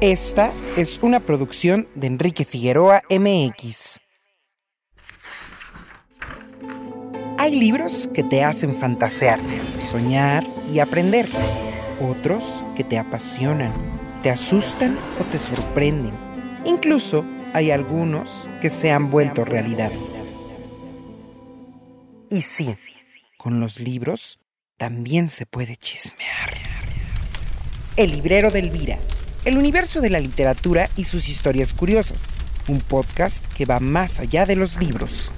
Esta es una producción de Enrique Figueroa MX. Hay libros que te hacen fantasear, soñar y aprender. Otros que te apasionan, te asustan o te sorprenden. Incluso hay algunos que se han vuelto realidad. Y sí, con los libros también se puede chismear. El librero de Elvira, el universo de la literatura y sus historias curiosas. Un podcast que va más allá de los libros.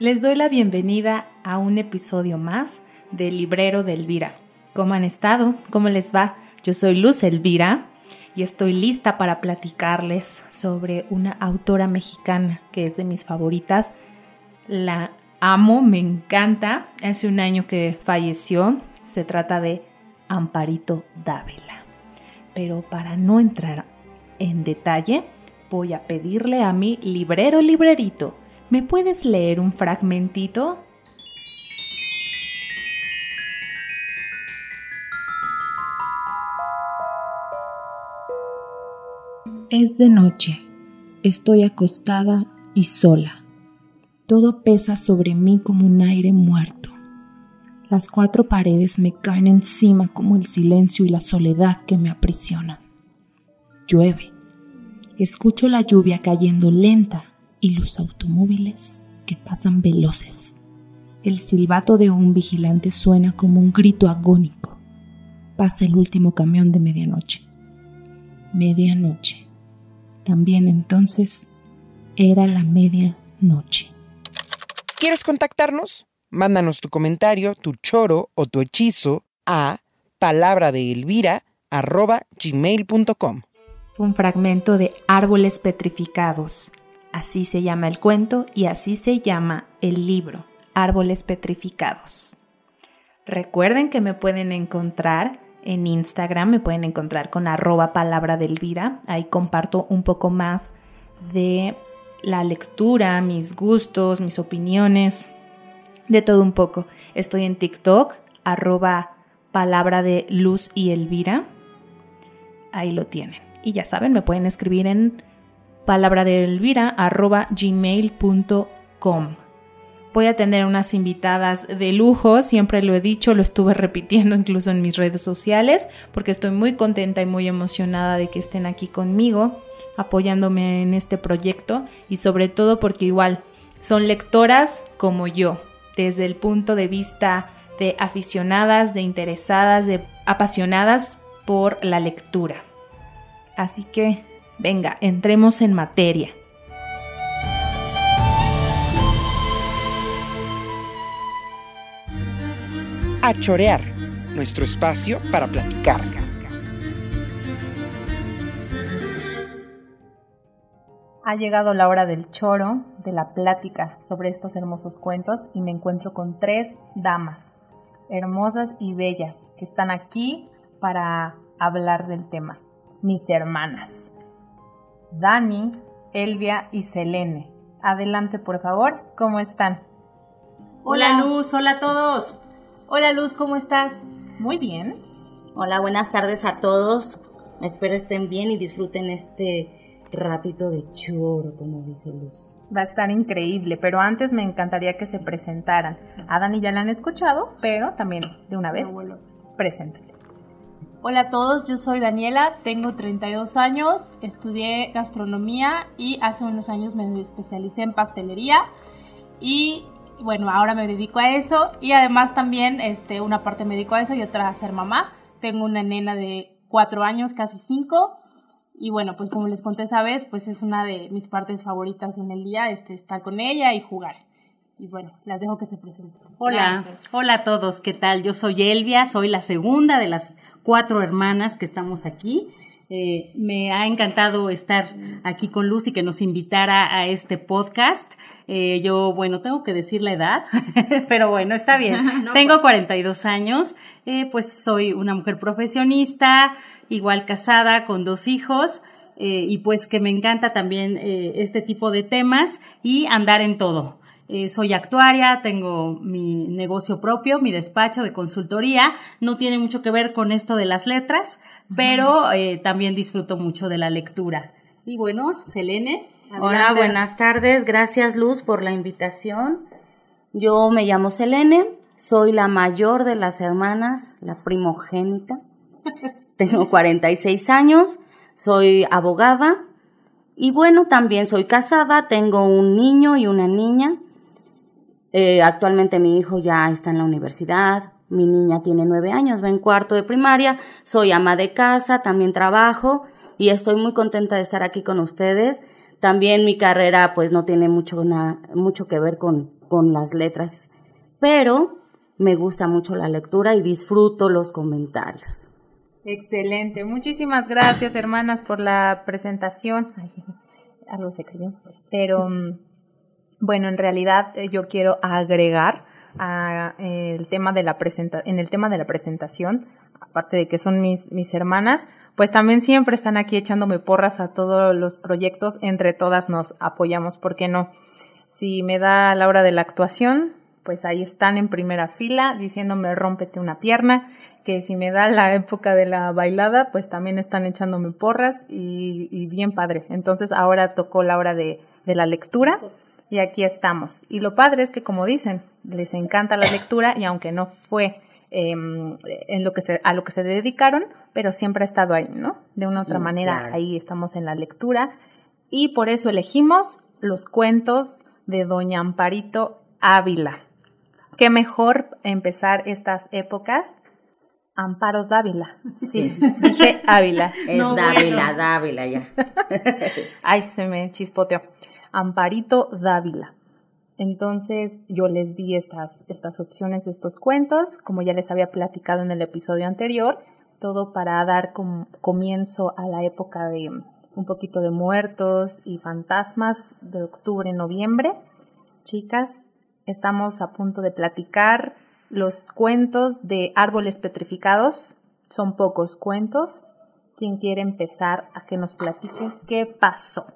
Les doy la bienvenida a un episodio más de Librero de Elvira. ¿Cómo han estado? ¿Cómo les va? Yo soy Luz Elvira y estoy lista para platicarles sobre una autora mexicana que es de mis favoritas. La amo, me encanta. Hace un año que falleció. Se trata de Amparito Dávila. Pero para no entrar en detalle, voy a pedirle a mi librero librerito ¿Me puedes leer un fragmentito? Es de noche. Estoy acostada y sola. Todo pesa sobre mí como un aire muerto. Las cuatro paredes me caen encima como el silencio y la soledad que me aprisionan. Llueve. Escucho la lluvia cayendo lenta y los automóviles que pasan veloces. El silbato de un vigilante suena como un grito agónico. Pasa el último camión de medianoche. Medianoche. También entonces era la medianoche. ¿Quieres contactarnos? Mándanos tu comentario, tu choro o tu hechizo a palabra. Fue un fragmento de Árboles Petrificados Así se llama el cuento y así se llama el libro, Árboles Petrificados. Recuerden que me pueden encontrar en Instagram, me pueden encontrar con arroba palabra de Elvira. Ahí comparto un poco más de la lectura, mis gustos, mis opiniones, de todo un poco. Estoy en TikTok, arroba palabra de Luz y Elvira. Ahí lo tienen. Y ya saben, me pueden escribir en palabra de Elvira arroba gmail.com. Voy a tener unas invitadas de lujo, siempre lo he dicho, lo estuve repitiendo incluso en mis redes sociales, porque estoy muy contenta y muy emocionada de que estén aquí conmigo, apoyándome en este proyecto y sobre todo porque igual son lectoras como yo, desde el punto de vista de aficionadas, de interesadas, de apasionadas por la lectura. Así que Venga, entremos en materia. A chorear, nuestro espacio para platicar. Ha llegado la hora del choro, de la plática sobre estos hermosos cuentos y me encuentro con tres damas, hermosas y bellas, que están aquí para hablar del tema, mis hermanas. Dani, Elvia y Selene. Adelante, por favor. ¿Cómo están? Hola, Luz, hola a todos. Hola Luz, ¿cómo estás? Muy bien. Hola, buenas tardes a todos. Espero estén bien y disfruten este ratito de choro, como dice Luz. Va a estar increíble, pero antes me encantaría que se presentaran. A Dani ya la han escuchado, pero también de una vez, preséntate. Hola a todos, yo soy Daniela, tengo 32 años, estudié gastronomía y hace unos años me especialicé en pastelería y bueno, ahora me dedico a eso y además también este, una parte me dedico a eso y otra a ser mamá. Tengo una nena de 4 años, casi 5 y bueno, pues como les conté esa vez, pues es una de mis partes favoritas en el día, este, estar con ella y jugar. Y bueno, las dejo que se presenten. Hola, hola a todos, ¿qué tal? Yo soy Elvia, soy la segunda de las cuatro hermanas que estamos aquí. Eh, me ha encantado estar aquí con Luz y que nos invitara a este podcast. Eh, yo, bueno, tengo que decir la edad, pero bueno, está bien. tengo 42 pues. años, eh, pues soy una mujer profesionista, igual casada con dos hijos. y pues que me encanta también este tipo de temas y andar en todo. Eh, soy actuaria, tengo mi negocio propio, mi despacho de consultoría. No tiene mucho que ver con esto de las letras, pero eh, también disfruto mucho de la lectura. Y bueno, Selene. Hola, buenas tardes. Gracias Luz por la invitación. Yo me llamo Selene, soy la mayor de las hermanas, la primogénita. Tengo 46 años, soy abogada y bueno, también soy casada, tengo un niño y una niña. Eh, actualmente mi hijo ya está en la universidad, mi niña tiene nueve años, va en cuarto de primaria, soy ama de casa, también trabajo y estoy muy contenta de estar aquí con ustedes. También mi carrera pues no tiene mucho, mucho que ver con, con las letras, pero me gusta mucho la lectura y disfruto los comentarios. Excelente. Muchísimas gracias, hermanas, por la presentación. algo se cayó. Pero mm, bueno, en realidad eh, yo quiero agregar a, el tema de la presenta en el tema de la presentación, aparte de que son mis, hermanas, pues también siempre están aquí echándome porras a todos los proyectos, entre todas nos apoyamos, ¿por qué no? Si me da la hora de la actuación, pues ahí están en primera fila diciéndome rómpete una pierna, que si me da la época de la bailada, pues también están echándome porras y, bien padre. Entonces ahora tocó la hora de la lectura y aquí estamos. Y lo padre es que, como dicen, les encanta la lectura y aunque no fue em, en lo que se, a lo que se dedicaron, pero siempre ha estado ahí, ¿no? De una u otra manera, ahí estamos en la lectura y por eso elegimos los cuentos de Doña Amparito Ávila. Qué mejor empezar estas épocas. Amparo Dávila. Sí, dije Ávila. Es Dávila, Dávila ya. Ay, se me chispoteó. Amparito Dávila. Entonces yo les di estas, estas opciones de estos cuentos, como ya les había platicado en el episodio anterior, todo para dar comienzo a la época de un poquito de muertos y fantasmas de octubre, noviembre. Chicas, estamos a punto de platicar los cuentos de árboles petrificados. Son pocos cuentos. ¿Quién quiere empezar a que nos platique qué pasó?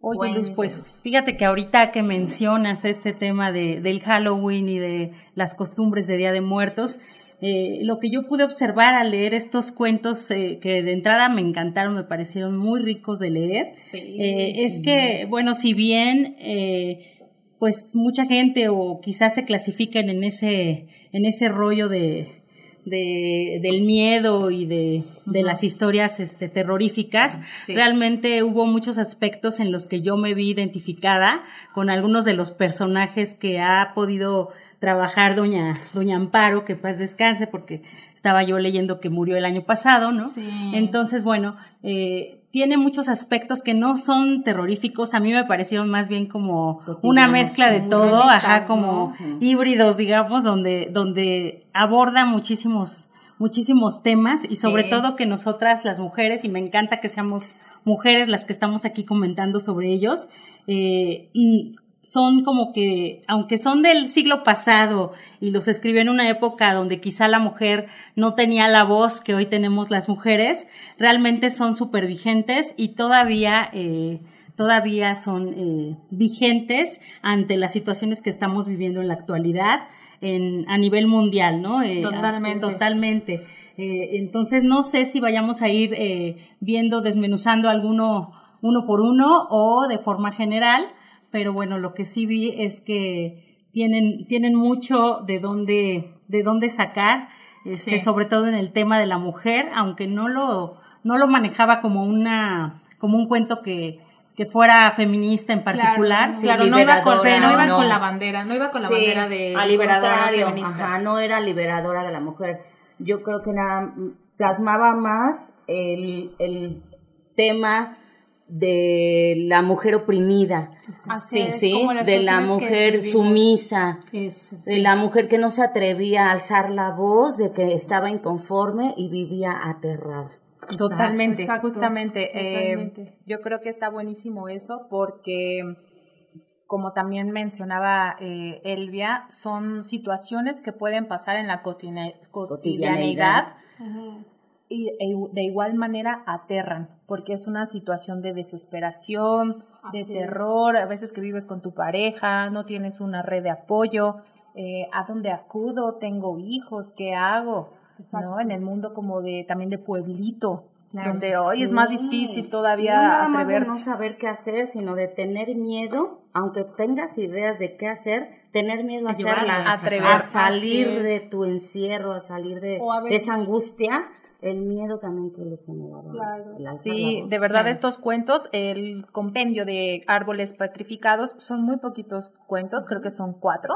Oye, Luz, pues fíjate que ahorita que mencionas este tema de, del Halloween y de las costumbres de Día de Muertos, eh, lo que yo pude observar al leer estos cuentos eh, que de entrada me encantaron, me parecieron muy ricos de leer, eh, es que, bueno, si bien pues mucha gente o quizás se clasifiquen en ese, en ese rollo de, de, del miedo y de, de las historias este, terroríficas, realmente hubo muchos aspectos en los que yo me vi identificada con algunos de los personajes que ha podido trabajar doña, doña Amparo, que paz descanse, porque estaba yo leyendo que murió el año pasado, ¿no? Sí. Entonces, bueno, eh, tiene muchos aspectos que no son terroríficos, a mí me parecieron más bien como una mezcla de todo, ajá, como híbridos, digamos, donde, donde aborda muchísimos, muchísimos temas y sobre todo que nosotras las mujeres, y me encanta que seamos mujeres las que estamos aquí comentando sobre ellos, eh, son como que, aunque son del siglo pasado y los escribió en una época donde quizá la mujer no tenía la voz que hoy tenemos las mujeres, realmente son súper vigentes y todavía, eh, todavía son eh, vigentes ante las situaciones que estamos viviendo en la actualidad en, a nivel mundial, ¿no? Eh, totalmente. Totalmente. entonces no sé si vayamos a ir viendo, desmenuzando alguno uno por uno o de forma general pero bueno, lo que sí vi es que tienen, tienen mucho de dónde, de dónde sacar, este, sobre todo en el tema de la mujer, aunque no lo, no lo manejaba como una, como un cuento que, que fuera feminista en particular. Claro, no, iba con, no iba con la bandera, no iba con la bandera de liberadora feminista. no era liberadora de la mujer. Yo creo que nada, plasmaba más el, el tema de la mujer oprimida, sí, sí, de la mujer sumisa, de la mujer que no se atrevía a alzar la voz, de que estaba inconforme y vivía aterrada. Totalmente, justamente. Eh, yo creo que está buenísimo eso porque, como también mencionaba eh, Elvia, son situaciones que pueden pasar en la cotidianeidad y e de igual manera aterran, porque es una situación de desesperación, de terror, a veces que vives con tu pareja, no tienes una red de apoyo, eh, ¿a dónde acudo? ¿Tengo hijos? ¿Qué hago? ¿No? En el mundo como de también de pueblito, donde hoy es más difícil todavía no nada más atreverte. de no saber qué hacer, sino de tener miedo, aunque tengas ideas de qué hacer, tener miedo a hacerlas, atreverse. a salir de tu encierro, a salir de, O a de veces- esa angustia, el miedo también que les generaba. Claro. Sí, de verdad estos cuentos, el compendio de árboles petrificados son muy poquitos cuentos, creo que son cuatro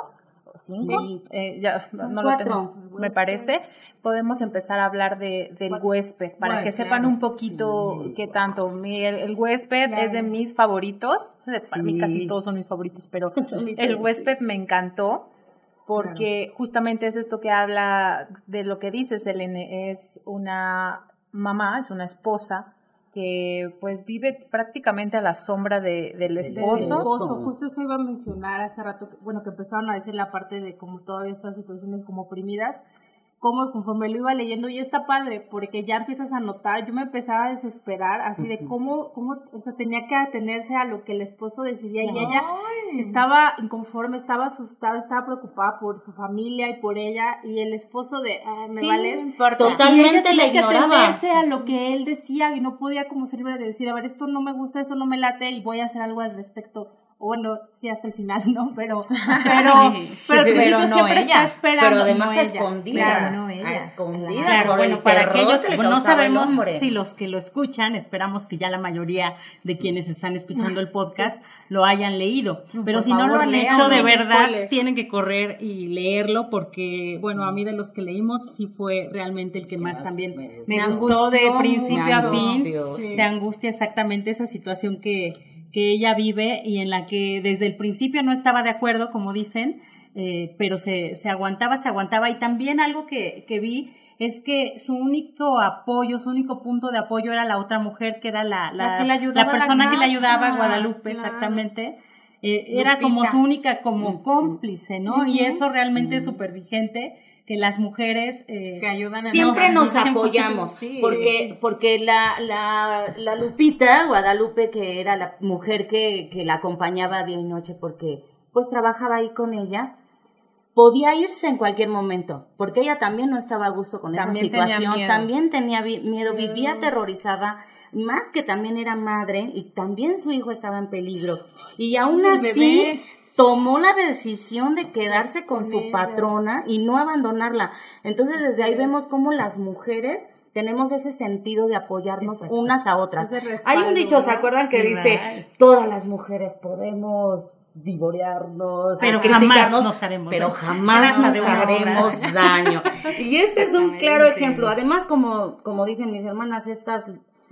o cinco, Sí. eh, ya no, Son no lo cuatro. tengo, me parece. Podemos empezar a hablar de, del huésped para Bueno, que sepan claro. un poquito qué tanto. Mi- el, el huésped es de mis favoritos, para mí Sí. casi todos son mis favoritos, pero el huésped me encantó porque justamente es esto que habla de lo que dices, Elene, es una mamá, es una esposa que pues vive prácticamente a la sombra de, del del esposo. esposo. Justo eso iba a mencionar hace rato, que- bueno, que empezaron a decir la parte de como todavía estas situaciones como oprimidas, como conforme lo iba leyendo, y está padre, porque ya empiezas a notar, yo me empezaba a desesperar, así de cómo, cómo, o sea, tenía que atenerse a lo que el esposo decidía, y ella estaba inconforme, estaba asustada, estaba preocupada por su familia y por ella, y el esposo de, ah, me Sí, vale, totalmente y ella tenía la que ignoraba. atenerse a lo que él decía y no podía como ser libre de decir, a ver, esto no me gusta, esto no me late y voy a hacer algo al respecto. O bueno, sí hasta el final, ¿no? Pero, pero, Sí, pero principio Pero no siempre ella. está esperando. Pero además no a ella. escondidas. Claro, no a escondidas. Claro, bueno, para aquellos que no sabemos si los que lo escuchan, esperamos que ya la mayoría de quienes están escuchando el podcast lo hayan leído. Pero por si no lo han lean, hecho de verdad, spoiler. tienen que correr y leerlo porque, bueno, a mí de los que leímos sí fue realmente el que más también me, Me gustó de angustió principio mucho. a fin. Angustió, Te angustia exactamente esa situación que, que ella vive y en la que desde el principio no estaba de acuerdo, como dicen, eh, pero se, se aguantaba, se aguantaba. Y también algo que, que vi es que su único apoyo, su único punto de apoyo era la otra mujer, que era la, la, La que la a persona que le ayudaba, Guadalupe, claro. exactamente. Eh, era como su única, como cómplice, ¿no? Y eso realmente es súper vigente, que las mujeres... eh, Que ayudan Siempre nos- apoyamos, sí. porque, porque la, la, la Lupita, Guadalupe, que era la mujer que, que la acompañaba día y noche, porque pues trabajaba ahí con ella, podía irse en cualquier momento, porque ella también no estaba a gusto con También esa tenía situación, miedo. también tenía vi- miedo, vivía aterrorizada, más que también era madre y también su hijo estaba en peligro. Y aún así tomó la decisión de quedarse con su patrona y no abandonarla. Entonces desde ahí vemos cómo las mujeres tenemos ese sentido de apoyarnos Exacto. unas a otras. Respaldo, Hay un dicho, ¿se acuerdan que dice, todas las mujeres podemos divorearnos, Pero jamás nos haremos pero daño. jamás nos haremos daño. Y este es un claro ejemplo. Además, como, como dicen mis hermanas, estas,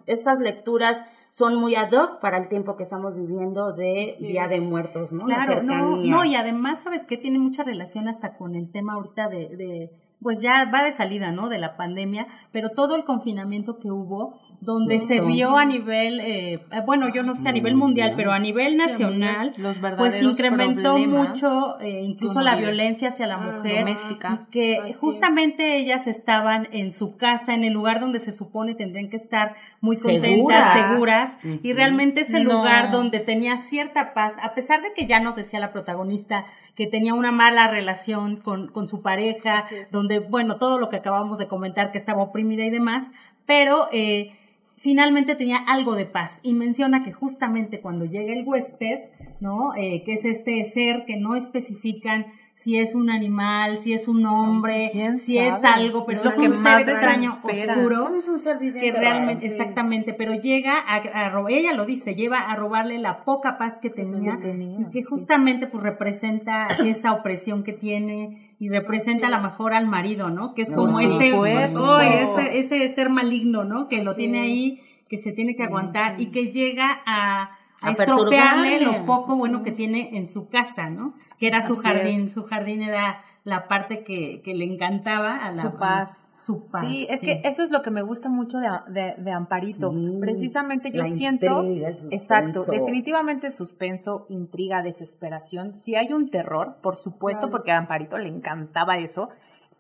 estas lecturas son muy ad hoc para el tiempo que estamos viviendo de Día de Muertos, ¿no? La Claro, no, y además, ¿sabes qué? Tiene mucha relación hasta con el tema ahorita de, de, pues ya va de salida, ¿no? De la pandemia, pero todo el confinamiento que hubo, donde se vio a nivel, eh, eh, bueno, yo no sé a nivel mundial, pero a nivel nacional, Los pues incrementó mucho eh, incluso la violencia hacia la mujer. doméstica. y que justamente ellas estaban en su casa, en el lugar donde se supone tendrían que estar muy contentas, Seguras. seguras, y realmente ese No. lugar donde tenía cierta paz, a pesar de que ya nos decía la protagonista que tenía una mala relación con, con su pareja, donde, bueno, todo lo que acabamos de comentar, que estaba oprimida y demás, pero eh, finalmente tenía algo de paz y menciona que justamente cuando llega el huésped, ¿no? Eh, que es este ser que no especifican si es un animal, si es un hombre, ¿Quién si es algo, pero Es es, que un más ser extraño, desespera. oscuro, Es un ser viviente que realmente, raro, sí. exactamente, pero llega a, a ella lo dice, lleva a robarle la poca paz que tenía, tenía, y que sí. justamente pues representa esa opresión que tiene y representa a lo mejor al marido, ¿no? Que es como ese, ese, ese ser maligno, ¿no? Que lo tiene ahí, que se tiene que aguantar y que llega a, a estropearle lo poco bueno que tiene en su casa, ¿no? Que era su Así jardín, es. su jardín era la parte que, que le encantaba a la Su paz. Su paz. Sí, es que eso es lo que me gusta mucho de, de, de Amparito. Mm, Precisamente yo siento, intriga, exacto, definitivamente suspenso, intriga, desesperación. Si hay un terror, por supuesto, porque a Amparito le encantaba eso,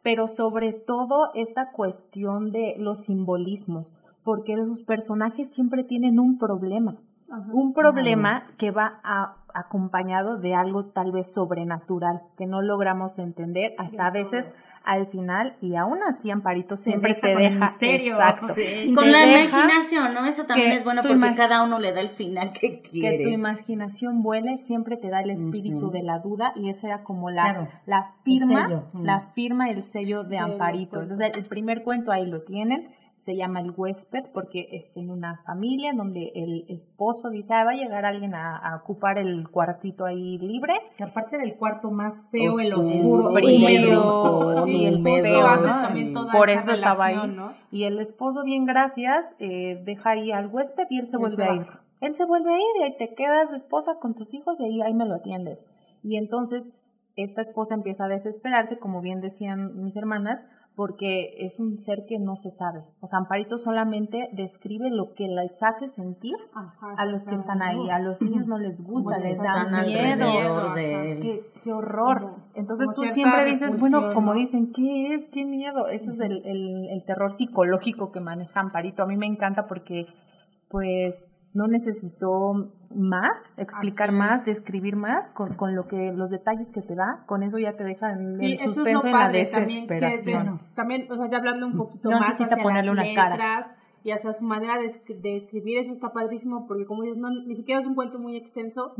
pero sobre todo esta cuestión de los simbolismos, porque sus personajes siempre tienen un problema, un problema que va a acompañado de algo tal vez sobrenatural que no logramos entender hasta a veces al final y aún así Amparito siempre te deja. misterio. exacto. Con la imaginación no eso también es bueno porque cada uno le da el final que quiere que tu imaginación vuele siempre te da el espíritu de la duda y esa era como la la firma la firma el sello de Amparito. entonces el primer cuento ahí lo tienen se llama el huésped porque es en una familia donde el esposo dice, ah, va a llegar alguien a, ocupar el cuartito ahí libre. Que aparte del cuarto más feo, el oscuro, frío, sí, el feo, por eso estaba ahí. Y el esposo, bien gracias, eh, deja ahí al huésped y él se vuelve a ir. Él se vuelve a ir y ahí te quedas esposa con tus hijos y ahí, ahí me lo atiendes. Y entonces esta esposa empieza a desesperarse, como bien decían mis hermanas, porque es un ser que no se sabe. O sea, Amparito solamente describe lo que les hace sentir a los que están ahí. A los niños no les gusta, les da miedo. Qué, horror. Entonces tú siempre dices, bueno, como dicen, ¿qué es? ¿Qué miedo? Ese es el, el terror psicológico que maneja Amparito. A mí me encanta porque, pues, no necesitó más, explicar más, describir más con, con, lo que los detalles que te da, con eso ya te deja en el suspenso en la desesperación. También, o sea, ya hablando un poquito más necesita ponerle una cara y hacia su manera de, de, escribir, eso está padrísimo porque como dices, no, ni siquiera es un cuento muy extenso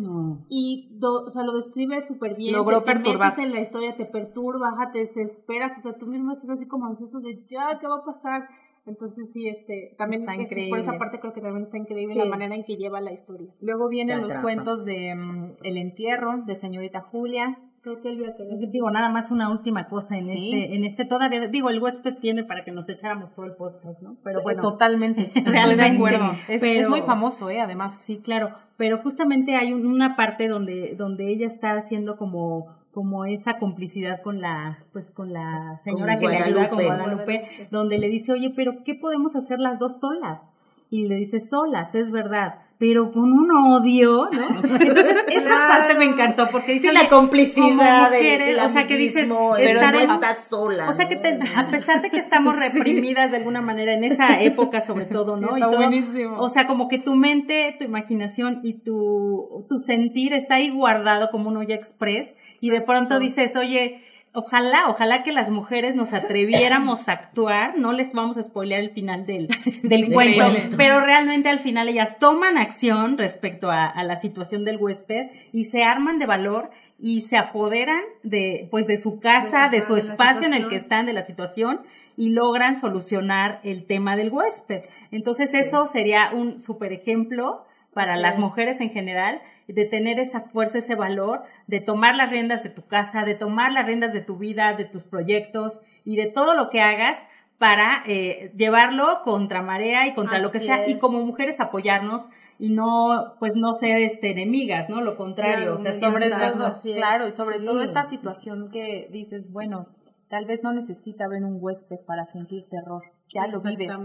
y o sea, lo describe súper bien. Logró te, perturbar. en la historia, te perturba, te desesperas, hasta tú mismo estás así como ansioso de ya, ¿qué va a pasar? Entonces sí, este, también está increíble. por esa parte creo que también está increíble la manera en que lleva la historia. Luego vienen los cuentos de mm, El entierro de señorita Julia. Creo que que digo nada más una última cosa en este en este todavía digo el huésped tiene para que nos echáramos todo el podcast, ¿no? Pero bueno, totalmente, estoy de acuerdo. Es, es, muy famoso, eh, además. Sí, claro, pero justamente hay una parte donde donde ella está haciendo como como esa complicidad con la pues con la señora que le ayuda con Guadalupe, donde le dice, "Oye, pero ¿qué podemos hacer las dos solas?" Y le dice, "Solas, es verdad." pero con un odio, ¿no? Entonces, esa parte me encantó porque dice la complicidad de, o sea, que dices, pero no estás sola. O sea, que a pesar de que estamos reprimidas de alguna manera en esa época sobre todo, ¿no? está buenísimo. O sea, como que tu mente, tu imaginación y tu, tu sentir está ahí guardado como un olla express y de pronto dices, oye, Ojalá, ojalá que las mujeres nos atreviéramos a actuar, no les vamos a spoilear el final del, del cuento, pero realmente al final ellas toman acción respecto a, a, la situación del huésped y se arman de valor y se apoderan de, pues, de su casa, de su espacio en el que están, de la situación y logran solucionar el tema del huésped. Entonces eso sería un super ejemplo para las mujeres en general, de tener esa fuerza, ese valor, de tomar las riendas de tu casa, de tomar las riendas de tu vida, de tus proyectos y de todo lo que hagas para eh, llevarlo contra marea y contra lo que sea y como mujeres apoyarnos y no pues no ser este enemigas no lo contrario o sea sobre todo claro y sobre todo esta situación que dices bueno tal vez no necesita ver un huésped para sentir terror ya lo vives.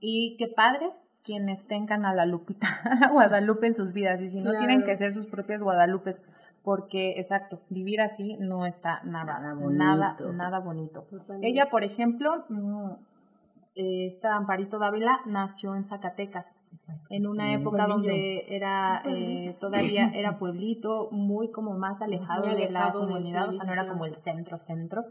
Y qué padre quienes tengan a la Lupita, a Guadalupe en sus vidas y si no tienen que ser sus propias Guadalupes, porque exacto, vivir así no está nada, nada, bonito. nada, bonito. Ella, por ejemplo, mm, esta Amparito Dávila nació en Zacatecas, en una época donde era eh, todavía era pueblito, muy como más alejado, de la comunidad, o sea, no era como el centro centro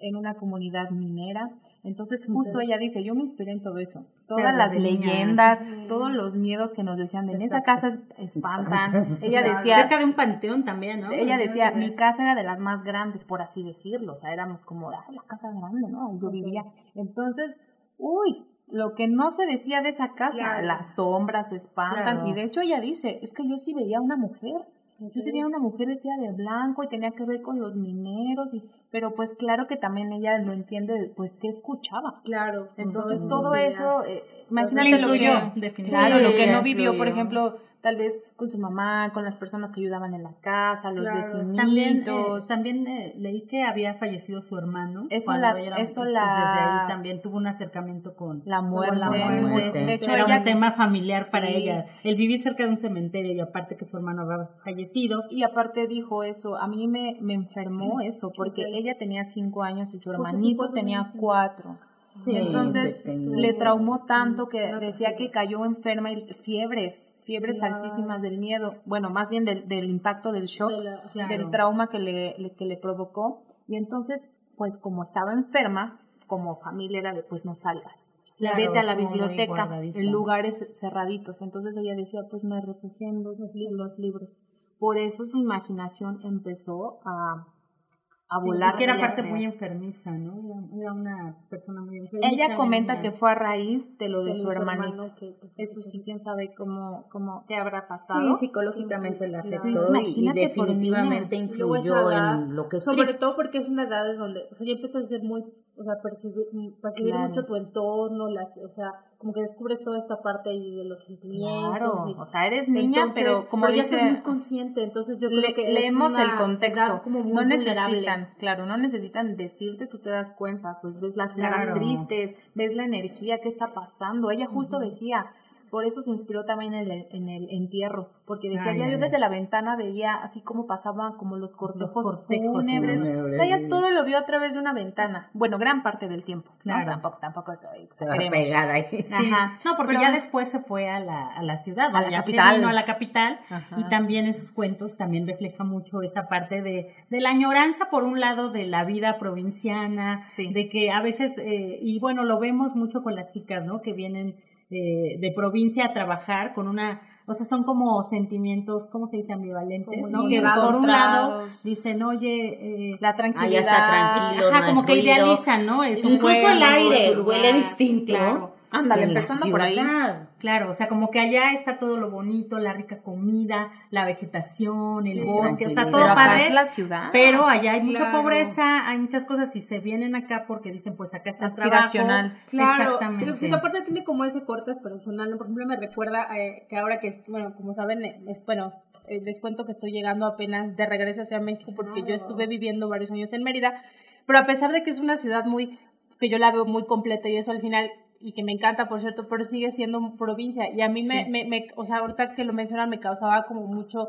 en una comunidad minera. Entonces, justo ella dice, yo me inspiré en todo eso. Todas las leyendas, todos los miedos que nos decían de en esa casa espantan. ella decía... Cerca de un panteón también, ¿no? Ella decía, mi casa era de las más grandes, por así decirlo. O sea, éramos como, la casa grande, ¿no? Y yo vivía. Entonces, uy, lo que no se decía de esa casa, las sombras espantan. Y de hecho ella dice, es que yo sí veía una mujer yo sí vi a una mujer vestida de blanco y tenía que ver con los mineros, y, pero pues claro que también ella no entiende, pues, qué escuchaba. Claro. Entonces todo eso, eh, imagínate lo que, claro, lo que no vivió, por ejemplo, tal vez con su mamá, con las personas que ayudaban en la casa, los Claro, vecinitos. También, eh, también eh, leí que había fallecido su hermano. Eso la- era- eso pues, la- Desde ahí también tuvo un acercamiento con La muerte. la La muerte. De hecho, Era ella un tema familiar para ella. El vivir cerca de un cementerio y aparte que su hermano había fallecido. Y aparte dijo eso, a mí me, me enfermó eso, porque ella tenía cinco años y su hermanito tenía cuatro. Sí, entonces pequeño. le traumó tanto que decía que cayó enferma y fiebres, fiebres altísimas del miedo, bueno, más bien del, del impacto del shock, Claro. del trauma que le, le- que le provocó. Y entonces, pues como estaba enferma, como familia era de pues no salgas. Claro, Vete a la biblioteca en lugares cerraditos. Entonces ella decía, pues me refugié en los, los libros. Por eso su imaginación empezó a, a Sí, volar. que era parte muy enfermiza, ¿no? Era, era una persona muy enfermiza. Ella comenta que fue a raíz de lo de, De su su hermanito. hermano que- que- Eso sí, quién sabe cómo, cómo qué habrá pasado. Sí, psicológicamente le Claro. afectó y- y, definitivamente. Y esa influyó edad, en lo que Sobre escribe. todo porque es una edad donde, o sea, ya empiezas a ser muy, o sea, percibir, percibir Claro. mucho tu entorno, la, o sea, como que descubres toda esta parte ahí de los sentimientos. Claro, y- o sea, eres niña, Entonces, pero como ya dice, estás muy consciente, entonces yo le- creo que es leemos una el contexto. como muy no vulnerable. necesitan, claro, no necesitan decirte, tú te das cuenta, pues ves las caras Claro. tristes, ves la energía, qué está pasando. Ella justo decía, por eso se inspiró también en el, en el entierro, porque decía, Ay, ya ay, yo ay. desde la ventana veía así como pasaban como los cortejos, cortejos fúnebres. fúnebres. O sea, ella todo lo vio a través de una ventana. Bueno, gran parte del tiempo. ¿no? Claro. Tampoco, tampoco Se va exageremos. pegada ahí. Sí. Ajá. No, porque Pero- ya después se fue a la, a la ciudad, A la ya se capital. vino a la capital Ajá. y también en sus cuentos también refleja mucho esa parte de, de la añoranza, por un lado, de la vida provinciana, Sí. de que a veces, eh, y bueno, lo vemos mucho con las chicas, ¿no? Que vienen eh, de provincia a trabajar con una, o sea, son como sentimientos, ¿cómo se dice? Ambivalentes, Como ¿no? Que por un lado dicen, oye, eh, La Ah, tranquilidad. ya está tranquilo. Ajá, no como que ruido. idealizan, ¿no? Es un Incluso el aire huele distinto. claro. Ándale, empezando por ahí. Claro, o sea, como que allá está todo lo bonito, la rica comida, la vegetación, el bosque, o sea, todo Pero acá padre. es la ciudad. Pero allá hay mucha pobreza, hay muchas cosas y se vienen acá porque dicen, pues acá está el Aspiracional. trabajo. Claro, Exactamente. pero sí, aparte tiene como ese corte personal, ¿no? Por ejemplo, me recuerda eh, que ahora que, es- bueno, como saben, eh, es, bueno, eh, les cuento que estoy llegando apenas de regreso hacia México porque yo estuve viviendo varios años en Mérida, pero a pesar de que es una ciudad muy, que yo la veo muy completa y eso al final, y que me encanta, por cierto, pero sigue siendo provincia, y a mí me, me, me, o sea, ahorita que lo mencionan me causaba como mucho,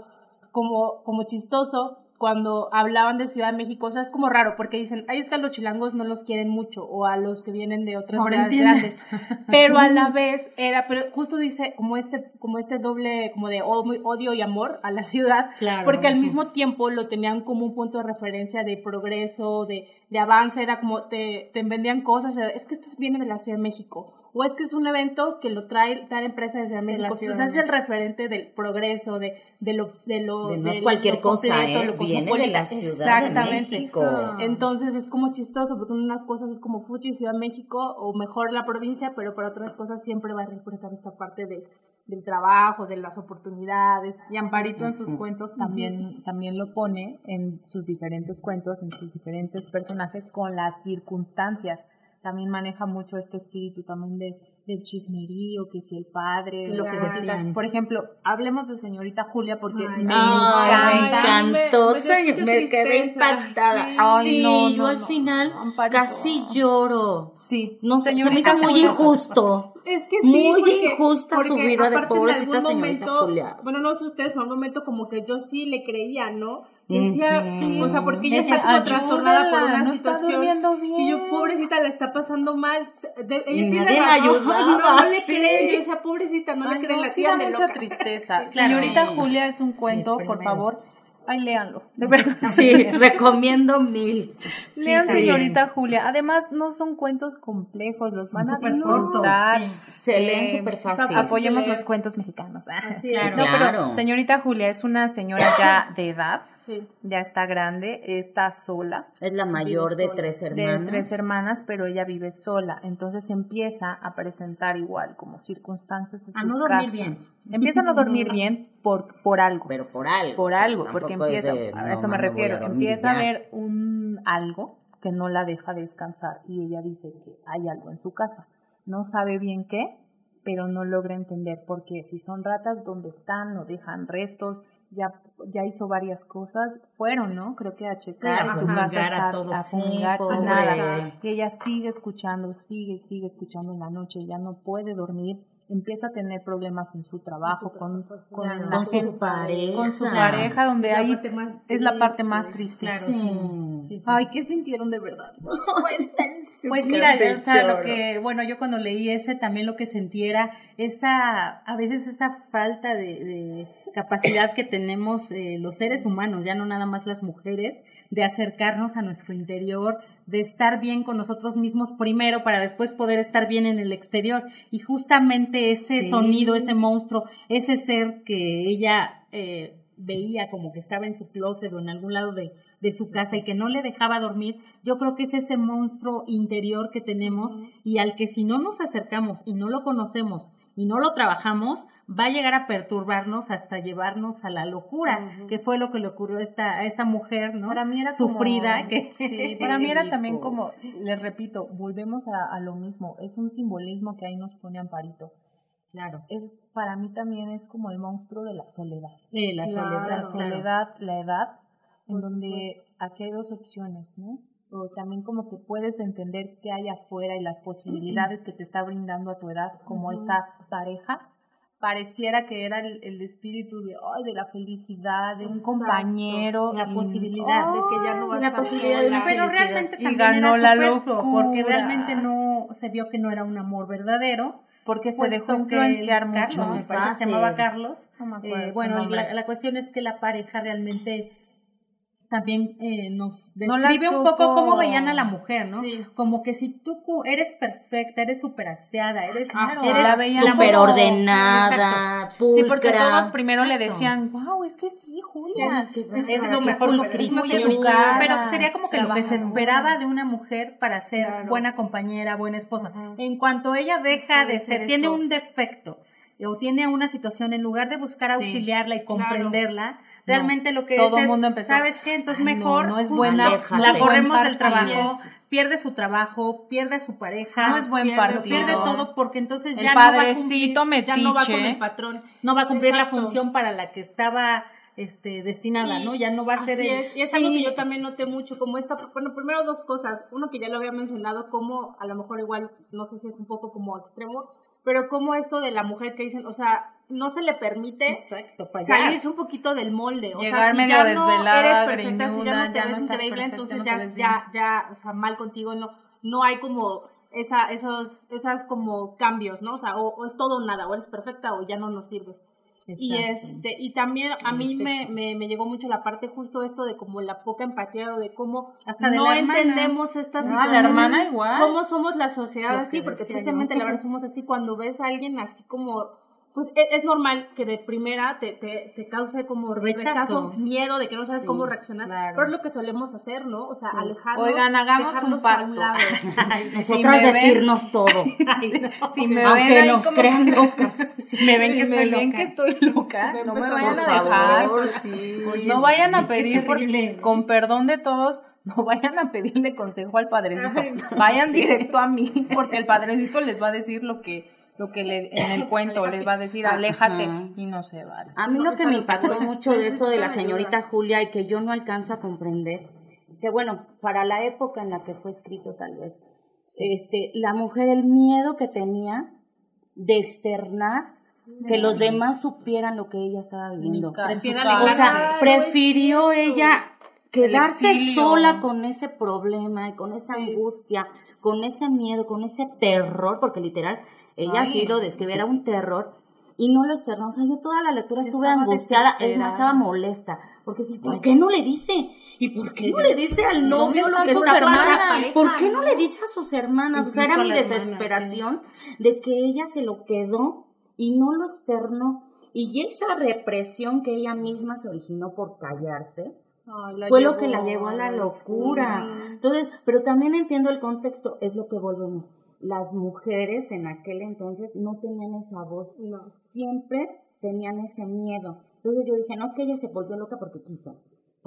como, como chistoso, cuando hablaban de Ciudad de México, o sea, es como raro, porque dicen, ay, es que a los chilangos no los quieren mucho, o a los que vienen de otras Ahora ciudades entiendes. grandes. Pero a la vez era, pero justo dice como este, como este doble, como de odio y amor a la ciudad, Claro. porque al mismo tiempo lo tenían como un punto de referencia de progreso, de, de avance, era como te, te vendían cosas, es que esto viene de la Ciudad de México, o es que es un evento que lo trae tal empresa de Ciudad de De la México, de es el referente del progreso, de, de lo, de lo, De no es de cualquier lo cosa, ¿eh? lo Viene de la Ciudad de Exactamente. México. Entonces es como chistoso, porque unas cosas es como Fuchi, Ciudad de México, o mejor la provincia, pero para otras cosas siempre va a representar esta parte de, del trabajo, de las oportunidades. Y Amparito en sus cuentos también, también lo pone en sus diferentes cuentos, en sus diferentes personajes, con las circunstancias. También maneja mucho este espíritu también de, del chismerío, que si el padre, lo que decías. Por ejemplo, hablemos de señorita Julia porque Ay, me Ay, me encanta. encantó, me quedé impactada. sí. Ay, sí, no, yo no, al no, final casi lloro. Sí, No sé, se me señorita hizo muy Julia. injusto. Es que sí, Muy porque- injusta su vida de pobrecita algún señorita momento, Julia. Bueno, no sé ustedes, pero en un momento como que yo sí le creía, ¿no? Decía, sí. o sea, porque ella está como trastornada por una no está situación. Y yo, pobrecita, la está pasando mal. De- ella Y tiene la razón. ayudaba, no, no le sí. creen. Yo decía, pobrecita, no Ay, le creen no, la sí da de mucha loca. tristeza. Claro. Señorita Sí. Julia es un cuento, por favor. Ay, léanlo. De verdad. Sí, recomiendo mil. Lean sí. Señorita Julia. Además, no son cuentos complejos, los van a cortos, disfrutar. sí. Se leen súper fácil. Apoyemos los cuentos mexicanos. Así es. Claro. No, pero Claro. señorita Julia es una señora ya de edad, Sí. ya está grande, está sola, Es la mayor de sola. tres de hermanas. tres hermanas, pero ella vive sola. Entonces empieza a presentar igual como circunstancias A su no dormir casa. bien. Empieza a no dormir bien por, por algo. Pero por algo. por algo, porque es empieza, de, a no, eso me no voy a refiero, dormir empieza a ya. ver un algo que no la deja descansar y ella dice que hay algo en su casa. No sabe bien qué, pero no logra entender porque si son ratas, ¿dónde están? No dejan restos, ya, ya hizo varias cosas, fueron, ¿no? Creo que a checar su a casa fumigar a está todo. a Sí, nada. Y ella sigue escuchando, sigue, sigue escuchando en la noche, ya no puede dormir, empieza a tener problemas en su trabajo, con, con, Claro. la Con su gente- pareja. con su pareja, donde ahí es la parte más triste. Claro, Sí. sí. sí, sí. Ay, ¿qué sintieron de verdad? Pues mira, o sea, lo que, bueno, yo cuando leí ese también lo que sentí era esa, a veces esa falta de, de capacidad que tenemos eh, los seres humanos, ya no nada más las mujeres, de acercarnos a nuestro interior, de estar bien con nosotros mismos primero para después poder estar bien en el exterior. Y justamente ese sonido, ese monstruo, ese ser que ella eh, veía como que estaba en su closet o en algún lado de, de su casa y que no le dejaba dormir, yo creo que es ese monstruo interior que tenemos y al que si no nos acercamos y no lo conocemos y no lo trabajamos, va a llegar a perturbarnos hasta llevarnos a la locura, que fue lo que le ocurrió a esta, a esta mujer, ¿no? Para mí era sufrida. como, que, sí, para mí era también como, les repito, volvemos a, a lo mismo, es un simbolismo que ahí nos pone Amparito. Claro. Es, para mí también es como el monstruo de la soledad. Eh, la Claro, soledad. la claro. soledad, la edad, en donde aquí hay dos opciones, ¿no? O también como que puedes entender qué hay afuera y las posibilidades que te está brindando a tu edad, como esta pareja. Pareciera que era el, el espíritu de, ay, de la felicidad, de un compañero. La y- posibilidad de que ya no va a la estar posibilidad sola. una Pero felicidad. realmente Y también ganó era la superfluo, porque locura. realmente no se vio que no era un amor verdadero. porque se dejó influenciar mucho. Carlos, me parece se llamaba Carlos. No me acuerdo Eh, bueno, la cuestión es que la pareja realmente también eh, nos No describe un poco cómo veían a la mujer, ¿no? Sí. Como que si tú eres perfecta, eres súper aseada, eres, Claro, eres Súper ordenada, pulcra. Sí, porque todos primero le decían, wow, es que sí, Julia. Sí, es que- Es lo mejor, es muy educada. Pero sería como que lo que se esperaba de una mujer para ser Claro. buena compañera, buena esposa. En cuanto ella deja Puede de ser ser, tiene un defecto o tiene una situación, en lugar de buscar Sí. auxiliarla y comprenderla, realmente lo que Todo es, es, mundo empezó, ¿sabes qué? Entonces "Ay, no, mejor no es uf, buena, Aléjate. la corremos buen del partido". trabajo, pierde su trabajo, pierde a su pareja, No es buen Pierde partido. pierde todo porque entonces El ya no va a cumplir, Ya no va con el patrón. no va a cumplir la función para la que estaba este, destinada, Y ¿no? Ya no va a ser así el- es, y es algo que yo también noté mucho, como esta, bueno, primero dos cosas, uno que ya lo había mencionado, como a lo mejor igual, no sé si es un poco como extremo, pero como esto de la mujer que dicen, o sea, no se le permite Exacto, salirse un poquito del molde, o Llegar sea, si ya no eres perfecta, si ya no te ya ves no increíble, perfecta, entonces no ya, ya, ya, o sea, mal contigo, no, no hay como esa, esos, esas como cambios, ¿no? O sea, o, o es todo o nada, o eres perfecta o ya no nos sirves. Y este, y también a mí me, me, me llegó mucho la parte justo esto de como la poca empatía o de cómo Hasta no entendemos esta Ah, situación. la hermana igual. Cómo somos la sociedad Lo así, que porque tristemente yo. la verdad somos así cuando ves a alguien así como pues e- es, normal que de primera te, te, te cause como Rechazo. rechazo, miedo de que no sabes cómo reaccionar, claro. pero es lo que solemos hacer, ¿no? O sea, alejarnos. Oigan, hagamos un a pacto. lado. Nosotras ven- decirnos todo. Si me ven Aunque ahí nos crean que- locas. Si me ven si que me estoy ven loca. que estoy loca, no me vayan a favor, dejar. sí. no vayan a sí, pedir, con perdón de todos, no vayan a pedirle consejo al padrecito. Vayan directo a mí, porque el padrecito les va a decir lo que, lo que le, en el cuento les va a decir, aléjate, Ajá. y no se vale. A mí lo que me impactó mucho de esto de la señorita Julia y que yo no alcanzo a comprender, que bueno, para la época en la que fue escrito tal vez, este, la mujer el miedo que tenía de externar que los demás supieran lo que ella estaba viviendo. O sea, prefirió ella quedarse sola con ese problema y con esa angustia, con ese miedo, con ese terror, porque literal, ella Ay. sí lo describe, era un terror. Y no lo externó. O sea, yo toda la lectura estuve Estaba angustiada, es más, estaba molesta. Porque sí, ¿por qué no le dice? ¿Y por qué no le dice al novio lo que está pasando? ¿Por qué no le dice a sus hermanas? O sea, era mi hermana, desesperación de que ella se lo quedó y no lo externó. Y esa represión que ella misma se originó por callarse, fue lo que la llevó a la locura. Entonces, pero también entiendo el contexto, es lo que volvemos. Las mujeres en aquel entonces no tenían esa voz, siempre tenían ese miedo. Entonces yo dije, no es que ella se volvió loca porque quiso,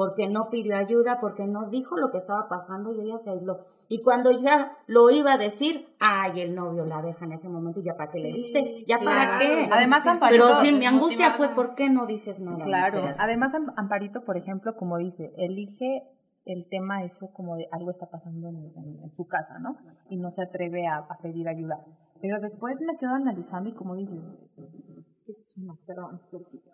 porque no pidió ayuda, porque no dijo lo que estaba pasando y ella se aisló. Y cuando ya lo iba a decir, ay, el novio la deja en ese momento y ya para qué le dice, ya para qué. Además, Amparito. Pero sí, mi angustia fue, ¿por qué no dices nada? Claro. mujer? Además, Am- Amparito, por ejemplo, como dice, elige el tema eso como de algo está pasando en, en- en su casa, ¿no? Y no se atreve a, a pedir ayuda. Pero después me quedo analizando y como dices, ¿qué suena? Perdón, es el sitio.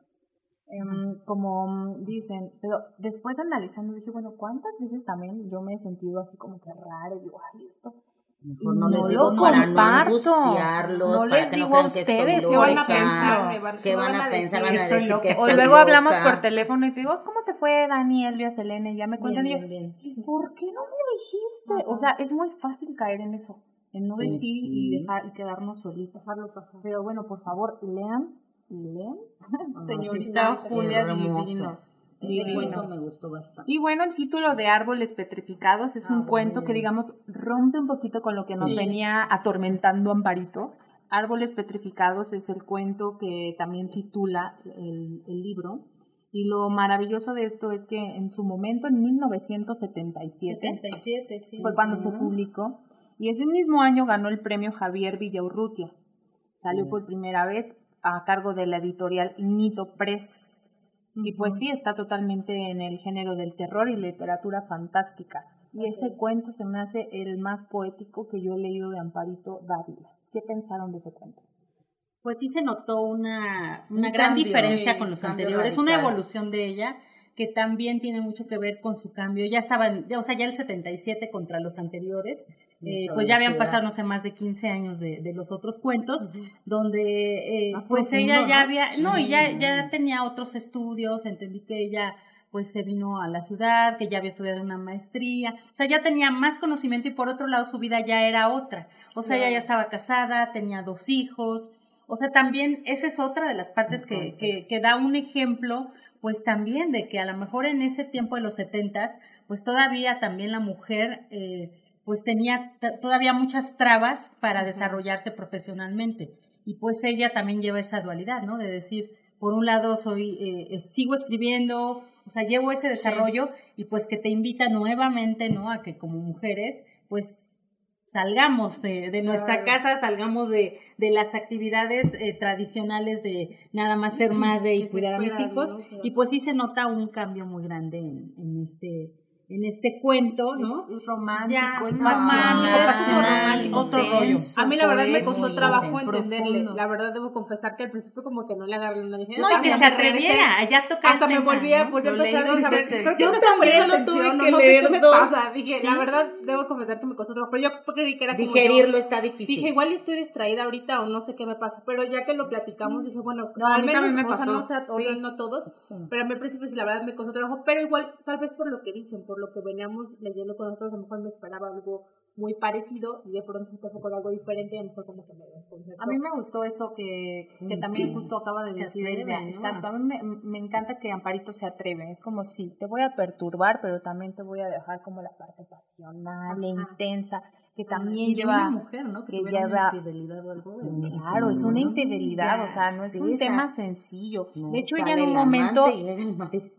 Em, como mm, dicen, pero después analizando dije, bueno, ¿cuántas veces también yo me he sentido así como que raro? Y digo, ay, esto... Mejor y no les lo digo para no angustiarlos, No para les que no digo a crean que ustedes qué van a pensar, que van a a pensar, decir van a que estoy decir que O estoy luego hablamos loca. por teléfono y te digo, ¿cómo te fue Dani, Elvia, Selene? Ya me cuentan y yo, Bien, bien. ¿y por qué no me dijiste? O sea, es muy fácil caer en eso, en no decir y dejar y quedarnos solitos. Pero bueno, por favor, lean, lean. Señorita sí, Julia. Divino. Ese cuento me gustó bastante. Y bueno, el título de Árboles Petrificados es un cuento que, digamos, rompe un poquito con lo que nos venía atormentando Amparito. Árboles Petrificados es el cuento que también titula el, el libro. Y lo maravilloso de esto es que en su momento, en 1977, 77, sí. fue cuando se publicó. Y ese mismo año ganó el premio Javier Villaurrutia. Salió por primera vez a cargo de la editorial Nito Press. Y pues sí, está totalmente en el género del terror y literatura fantástica. Y ese cuento se me hace el más poético que yo he leído de Amparito Dávila. ¿Qué pensaron de ese cuento? Pues sí se notó una, una Un gran cambio, diferencia con los anteriores, una radical. evolución de ella que también tiene mucho que ver con su cambio. Ya estaban, o sea, ya el 77 contra los anteriores, eh, pues ya habían pasado, no sé, más de 15 años de, de los otros cuentos, donde eh, pues profundo, ella ya ¿no? había, no, y ya, ya tenía otros estudios, entendí que ella pues se vino a la ciudad, que ya había estudiado una maestría, o sea, ya tenía más conocimiento y por otro lado su vida ya era otra, o sea, ella ya estaba casada, tenía dos hijos, o sea, también esa es otra de las partes que, que, que da un ejemplo, pues también de que a lo mejor en ese tiempo de los setentas, pues todavía también la mujer, eh, pues tenía todavía muchas trabas para desarrollarse profesionalmente. Y pues ella también lleva esa dualidad, ¿no? De decir, por un lado soy, eh, eh, sigo escribiendo, o sea, llevo ese desarrollo y pues que te invita nuevamente, ¿no? A que como mujeres, pues salgamos de, de nuestra casa, salgamos de, de las actividades eh, tradicionales de nada más ser madre y cuidar a mis hijos. Y pues sí se nota un cambio muy grande en, en este en este cuento, ¿no? Es, es romántico, Ya, es pasional, romántico, otro rollo. A mí la verdad me costó trabajo entenderle. La verdad debo confesar que al principio como que no le agarré una dije, No, y que se atreviera, ya tocar Hasta me volví a, volví a creo que Yo también lo tuve que sé leer qué me dos. pasa. Dije, la verdad debo confesar que me costó trabajo, pero yo creí que era como Digerirlo está difícil. Dije, igual estoy distraída ahorita o no sé qué me pasa, pero ya que lo platicamos dije, bueno, No, a al mí menos, también me o sea, pasó. no todos, pero a mí al principio sí la verdad me costó trabajo, pero igual tal vez por lo que dicen, por lo que veníamos leyendo con nosotros, a lo mejor me esperaba algo muy parecido y de pronto fue con algo diferente y a lo mejor como que me desconcertó. A mí me gustó eso que, que también justo acaba de Se decir atreve, Elvia. ¿no? Exacto, a mí me, me encanta que Amparito se atreve. Es como si te voy a perturbar, pero también te voy a dejar como la parte pasional, e intensa, que también Y lleva... una mujer, ¿no? Que, lleva- una infidelidad o algo. Claro, es una infidelidad, o sea, no es sí, un esa- tema sencillo. No, de hecho, ella en un el momento...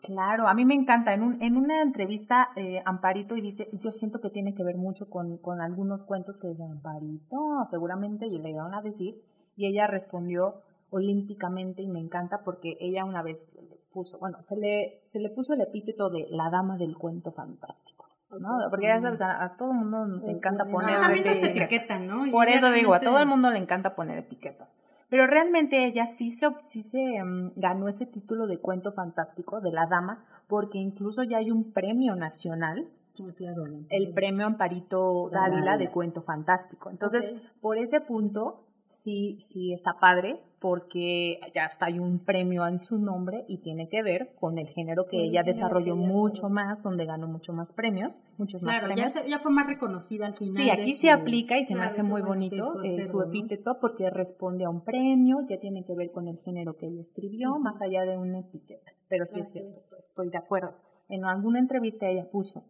Claro, a mí me encanta. En, un, en una entrevista, eh, Amparito y dice, yo siento que tiene que ver mucho con, con algunos cuentos que dice Amparito, seguramente, le iban a decir, y ella respondió olímpicamente y me encanta porque ella una vez le puso, bueno, se le, se le puso el epíteto de la dama del cuento fantástico. ¿no? Porque ya sabes, a, a todo el mundo nos encanta poner No, también nos etiquetas. etiquetan, ¿no? Por eso digo, a todo el mundo le encanta poner etiquetas. Pero realmente ella sí se, sí se mm, ganó ese título de cuento fantástico de la dama, porque incluso ya hay un premio nacional, claro, ¿no? el premio Amparito Dávila de cuento fantástico. Entonces, por ese punto, sí, sí está padre, porque ya está hay un premio en su nombre y tiene que ver con el género que ella desarrolló mucho más, donde ganó mucho más premios, muchos más ya, premios. se- ya fue más reconocida al final. Sí, aquí su- se aplica y se me hace muy bonito eh, su epíteto porque responde a un premio, ya tiene que ver con el género que ella escribió, más allá de una etiqueta. Pero sí es cierto, estoy de acuerdo. En alguna entrevista ella puso,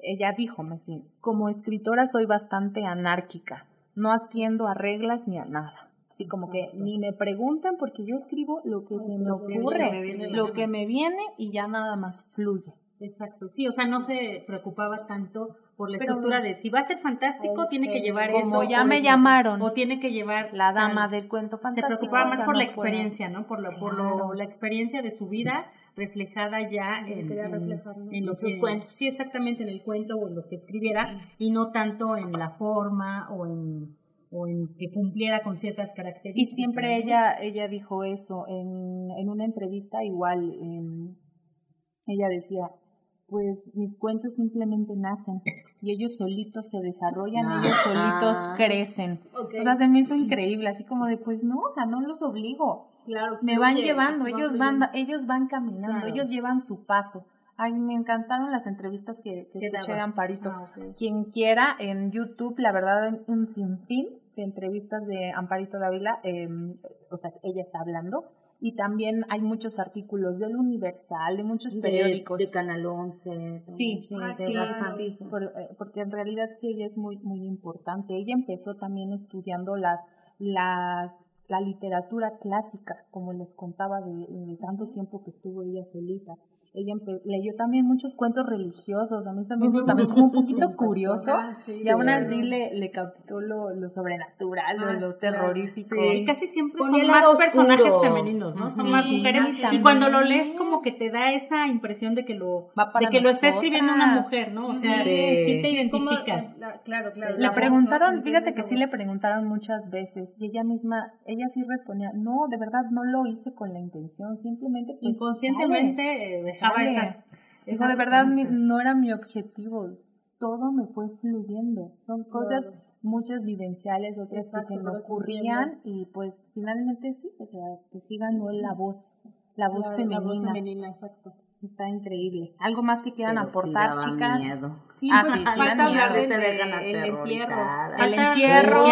ella dijo más bien, como escritora soy bastante anárquica, no atiendo a reglas ni a nada. Así como que ni me preguntan porque yo escribo lo que se me ocurre, me lo que me viene y ya nada más fluye. Exacto, sí, o sea, no se preocupaba tanto por la estructura de si va a ser fantástico, tiene que llevar esto. Como ya o me esto, llamaron. O tiene que llevar. La dama tal. del cuento Se fantástico. preocupaba más ya por la puedo. experiencia, ¿no? Por, lo, por lo, la experiencia de su vida reflejada ya en, en- reflejar, ¿no? en lo En sus que- cuentos. Sí, exactamente, en el cuento o en lo que escribiera, y no tanto en la forma o en, o en que cumpliera con ciertas características. Y siempre ella, ella dijo eso en, en una entrevista igual. em, ella decía, pues mis cuentos simplemente nacen y ellos solitos se desarrollan, Ah. ellos solitos Ah. crecen. O sea, se me hizo increíble, así como de, pues no, o sea, no los obligo. Claro, Me van llevando, ellos van, ellos van caminando, Claro. ellos llevan su paso. Ay, me encantaron las entrevistas que, que ¿Qué escuché daba? de Amparito. Ah. Quien quiera, en YouTube, la verdad, un sinfín de entrevistas de Amparito Dávila, eh, o sea, ella está hablando, y también hay muchos artículos del Universal, de muchos periódicos. De, Canal 11. Sí, también, sí, de sí, sí, sí, por- eh, porque en realidad sí ella es muy, muy importante. Ella empezó también estudiando las, las, la literatura clásica, como les contaba de, de tanto tiempo que estuvo ella solita. Ella leyó también muchos cuentos religiosos, a mí se me también como un poquito curioso, Ah, sí, y aún sí. así le, le captó lo, lo sobrenatural, lo, Ah, lo terrorífico. Sí, casi siempre Ponía son más personajes femeninos, ¿no? Son Sí, más mujeres. también. Y cuando lo lees, como que te da esa impresión de que lo, Va para de que lo está escribiendo una mujer, ¿no? O sea, Sí. sí, te identificas. La- claro, claro. Le preguntaron, fíjate que sí le preguntaron muchas veces y ella misma, ella sí respondía, no, de verdad no lo hice con la intención, simplemente pues, Inconscientemente eh, dejaba sale". esas. Dijo, esas de verdad mi- no era mi objetivo, todo me fue fluyendo, son cosas Claro. muchas vivenciales, otras que se me ocurrían y pues finalmente sí, o sea, que sí ganó la voz, la voz Claro, la voz femenina, femenina, exacto. está increíble. ¿Algo más que quieran Pero sí aportar, chicas? miedo. Sí, Ah, pues, sí, sí, falta hablar del de- dejan el entierro. El entierro.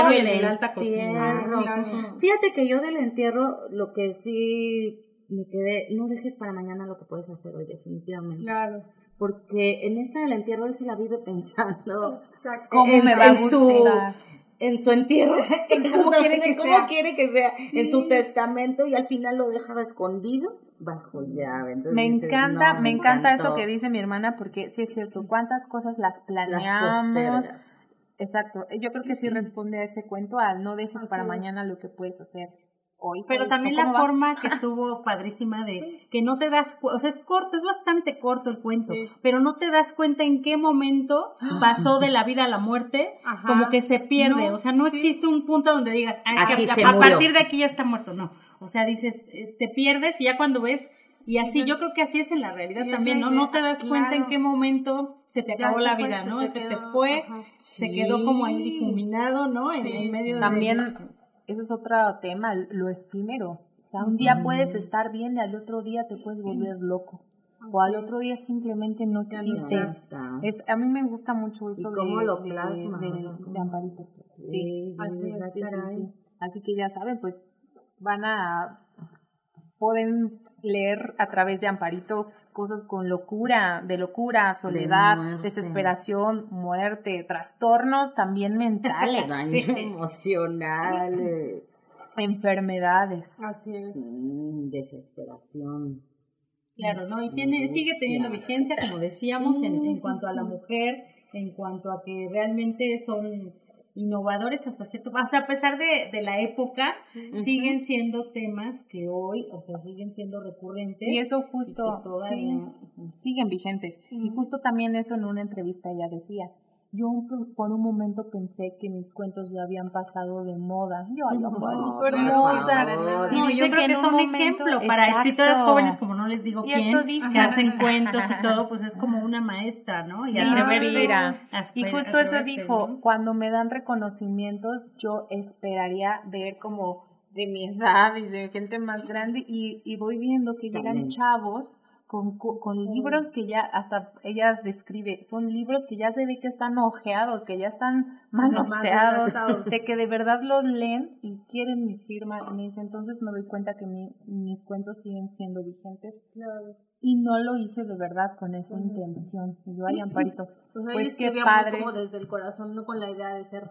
la alta cocina. Fíjate que yo del entierro, lo que sí me quedé, no dejes para mañana lo que puedes hacer hoy, definitivamente. Claro. Porque en esta del entierro él se la vive pensando Exacto. ¿Cómo en- me va a en su- gustar? en su entierro, En cómo quiere que cómo sea. quiere que sea, en su testamento y al final lo dejaba escondido bajo llave. Entonces Me dices, encanta, no, me encanta eso que dice mi hermana porque sí es cierto, cuántas cosas las planeamos. Exacto, yo creo que sí responde a ese cuento al no dejes para mañana lo que puedes hacer hoy. Pero hoy, también ¿o la va? forma que tuvo padrísima de que no te das cu- o sea, es corto, es bastante corto el cuento, Sí. pero no te das cuenta en qué momento pasó de la vida a la muerte, Ajá. como que se pierde, No, o sea, no sí. existe un punto donde digas, ah, es Aquí que se a murió. partir de aquí ya está muerto, no. O sea, dices, eh, te pierdes y ya cuando ves y así, yo creo que así es en la realidad también, ¿no? No te das cuenta en qué momento se te acabó se la fue, vida, se ¿no? te Se te quedó, fue, ajá. se quedó como ahí difuminado, ¿no? En, Sí. en medio de También ese es otro tema, lo efímero. O sea, un día puedes estar bien y al otro día te puedes volver loco. O al otro día simplemente no existes. Es- a mí me gusta mucho eso de, cómo lo de- de- Amparito. Sí, Sí, sí. Así que ya saben, pues van a pueden leer a través de Amparito cosas con locura, de locura, soledad, muerte. desesperación, muerte, trastornos también mentales, Daño emocional, eh, enfermedades. Así es. sí, desesperación. Claro, ¿no? Y tiene, sigue teniendo vigencia, como decíamos, Sí, en, en sí, cuanto a la sí. mujer, en cuanto a que realmente son innovadores hasta cierto punto. O sea, a pesar de, de la época, siguen siendo temas que hoy, o sea, siguen siendo recurrentes. Y eso justo, Y sí, siguen vigentes. Y justo también eso en una entrevista ella decía, yo un- por un momento pensé que mis cuentos ya habían pasado de moda. Yo, ay, No, hermosa. favor. Y No, dice yo creo que, es un momento- ejemplo para Exacto. escritoras jóvenes, como no les digo Y quién, dijo. que hacen cuentos y todo, pues es como una maestra, ¿no? Y Sí, inspira. Y aspe- justo eso dijo, ¿no? cuando me dan reconocimientos, yo esperaría ver como de mi edad y de gente más grande y, y voy viendo que llegan chavos con, con libros que ya, hasta ella describe, son libros que ya se ve que están ojeados, que ya están manoseados, de que de verdad los leen y quieren mi firma en ese entonces me doy cuenta que mi- mis cuentos siguen siendo vigentes y no lo hice de verdad con esa intención. Y yo, ay, Amparito, Pues, pues qué padre. como desde el corazón, no con la idea de ser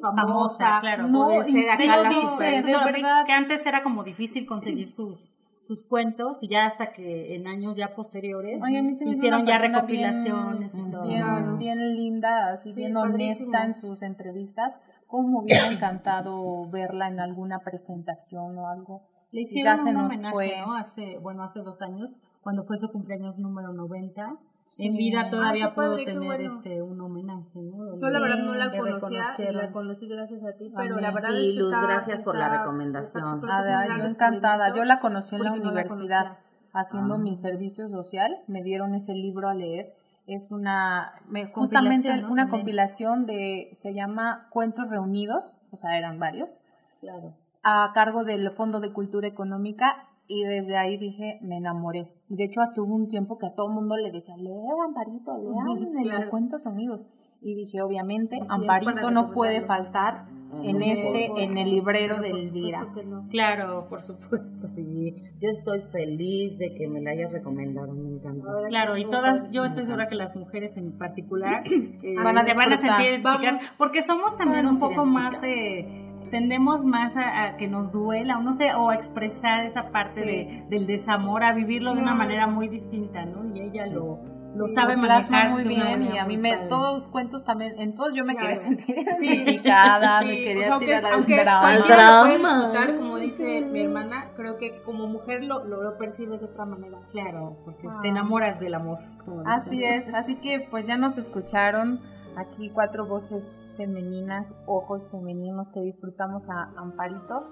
Famosa, famosa. claro. No, de ser acá lo la dice, super- de verdad. que antes era como difícil conseguir sus sus cuentos y ya hasta que en años ya posteriores Oye, a mí se me hizo hicieron ya recopilaciones bien, y todo. Bien, bien linda, así Sí, bien padrísimo. honesta en sus entrevistas. Como hubiera encantado verla en alguna presentación o algo. Le hicieron ya se un nos homenaje, fue. ¿no? Hace, bueno, hace dos años, cuando fue su cumpleaños número 90. Sí. En vida todavía Ah, qué puedo padre, qué tener bueno. este un homenaje, ¿no? Yo la verdad no la conocía, la conocí gracias a ti, pero Amén. la verdad Sí, es que Luz, está- gracias por la está- recomendación. gran yo encantada. descubrimiento Yo la conocí en la porque no la universidad haciendo Ah. mi servicio social. Me dieron ese libro a leer. Es una, me- justamente ¿no? una También. compilación de, se llama Cuentos Reunidos, o sea, eran varios, Claro. a cargo del Fondo de Cultura Económica y desde ahí dije, me enamoré. De hecho, hasta hubo un tiempo que a todo el mundo le decía, lean Amparito, lean el de claro. Cuentos Reunidos. Y dije, obviamente, es, Amparito no puede faltar en este, en el librero Por de Elvira. que no. Claro, por supuesto. Sí, yo estoy feliz de que me la hayas recomendado, me encanta. Claro, y todas, yo estoy segura que las mujeres en particular eh, Van a se van a sentir identificadas, porque somos también un poco más, eh, tendemos más a, a que nos duela, o no sé, o a expresar esa parte de, del desamor, a vivirlo de una manera muy distinta, ¿no? Y ella lo, lo Sí, sabe lo plasma manejar muy bien y a mí me padre. todos los cuentos también en todos yo me Claro. quería sentir Sí. identificada me Sí, quería o sea, aunque, tirar al aunque drama puede drama. disfrutar, como dice mi hermana, creo que como mujer lo, lo, lo percibes de otra manera. Claro, porque Ah. te enamoras del amor. así es así que pues ya nos escucharon aquí cuatro voces femeninas ojos femeninos que disfrutamos a Amparito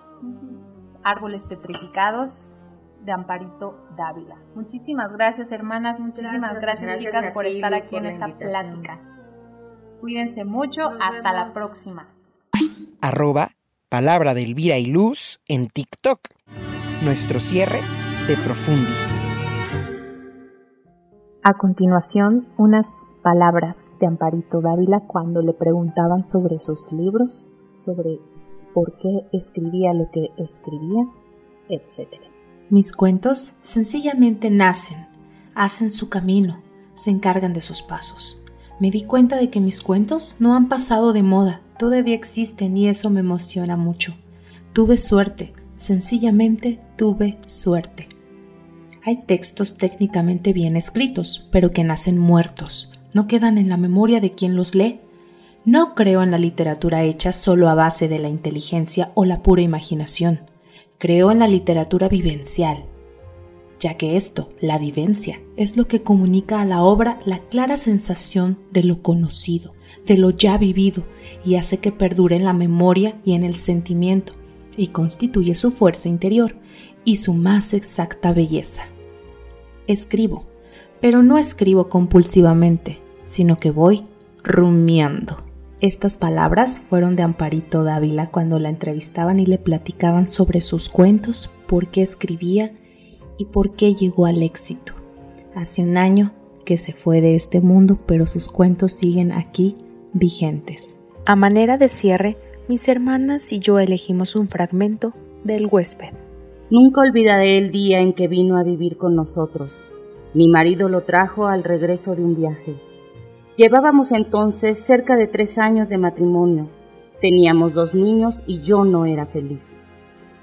árboles petrificados de Amparito Dávila muchísimas gracias hermanas muchísimas Gracias. gracias, Gracias chicas por estar aquí por en esta invitación. plática cuídense mucho Nos hasta la próxima arroba palabra de Elvira y Luz en TikTok. Nuestro cierre de Profundis. A continuación, unas palabras de Amparito Dávila cuando le preguntaban sobre sus libros, sobre por qué escribía lo que escribía, etc. Mis cuentos sencillamente nacen, hacen su camino, se encargan de sus pasos. Me di cuenta de que mis cuentos no han pasado de moda, todavía existen y eso me emociona mucho. Tuve suerte, sencillamente tuve suerte. Hay textos técnicamente bien escritos, pero que nacen muertos, no quedan en la memoria de quien los lee. No creo en la literatura hecha solo a base de la inteligencia o la pura imaginación. Creo en la literatura vivencial, ya que esto, la vivencia, es lo que comunica a la obra la clara sensación de lo conocido, de lo ya vivido, y hace que perdure en la memoria y en el sentimiento, y constituye su fuerza interior y su más exacta belleza. Escribo, pero no escribo compulsivamente, sino que voy rumiando. Estas palabras fueron de Amparito Dávila cuando la entrevistaban y le platicaban sobre sus cuentos, por qué escribía y por qué llegó al éxito. Hace un año que se fue de este mundo, pero sus cuentos siguen aquí vigentes. A manera de cierre, mis hermanas y yo elegimos un fragmento del huésped. Nunca olvidaré el día en que vino a vivir con nosotros. Mi marido lo trajo al regreso de un viaje. Llevábamos entonces cerca de tres años de matrimonio. Teníamos dos niños y yo no era feliz.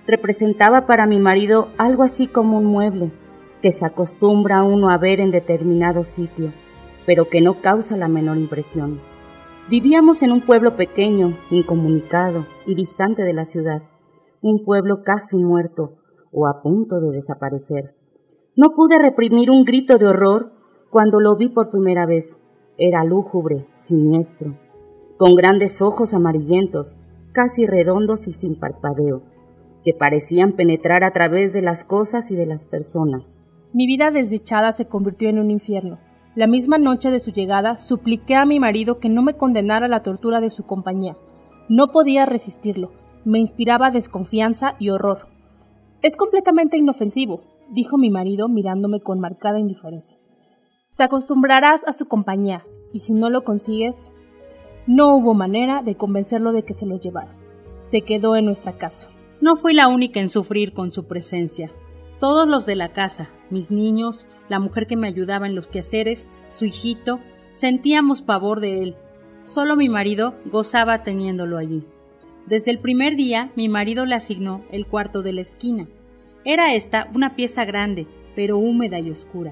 Representaba para mi marido algo así como un mueble que se acostumbra uno a ver en determinado sitio, pero que no causa la menor impresión. Vivíamos en un pueblo pequeño, incomunicado y distante de la ciudad, un pueblo casi muerto o a punto de desaparecer. No pude reprimir un grito de horror cuando lo vi por primera vez. Era lúgubre, siniestro, con grandes ojos amarillentos, casi redondos y sin parpadeo, que parecían penetrar a través de las cosas y de las personas. Mi vida desdichada se convirtió en un infierno. La misma noche de su llegada, supliqué a mi marido que no me condenara a la tortura de su compañía. No podía resistirlo. Me inspiraba desconfianza y horror. Es completamente inofensivo, dijo mi marido mirándome con marcada indiferencia. Te acostumbrarás a su compañía, y si no lo consigues... No hubo manera de convencerlo de que se lo llevara. Se quedó en nuestra casa. No fui la única en sufrir con su presencia. Todos los de la casa, mis niños, la mujer que me ayudaba en los quehaceres, su hijito, sentíamos pavor de él. Solo mi marido gozaba teniéndolo allí. Desde el primer día, mi marido le asignó el cuarto de la esquina. Era esta una pieza grande, pero húmeda y oscura.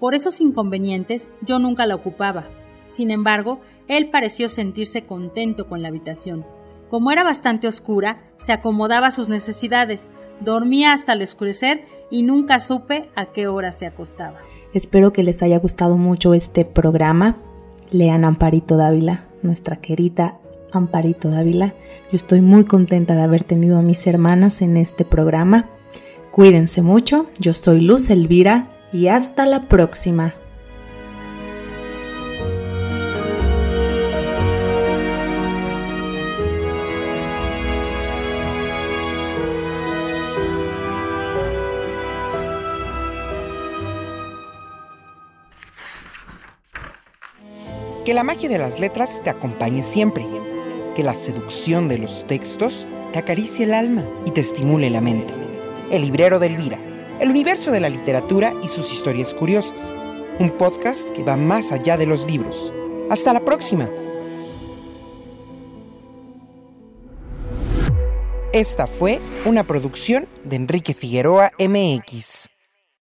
Por esos inconvenientes yo nunca la ocupaba. Sin embargo, él pareció sentirse contento con la habitación. Como era bastante oscura, se acomodaba a sus necesidades, dormía hasta el oscurecer y nunca supe a qué hora se acostaba. Espero que les haya gustado mucho este programa. Lean Amparito Dávila, nuestra querida Amparito Dávila. Yo estoy muy contenta de haber tenido a mis hermanas en este programa. Cuídense mucho, yo soy Luz Elvira y hasta la próxima. Que la magia de las letras te acompañe siempre. Que la seducción de los textos te acaricie el alma y te estimule la mente. El librero de Elvira, el universo de la literatura y sus historias curiosas. Un podcast que va más allá de los libros. Hasta la próxima. Esta fue una producción de Enrique Figueroa MX.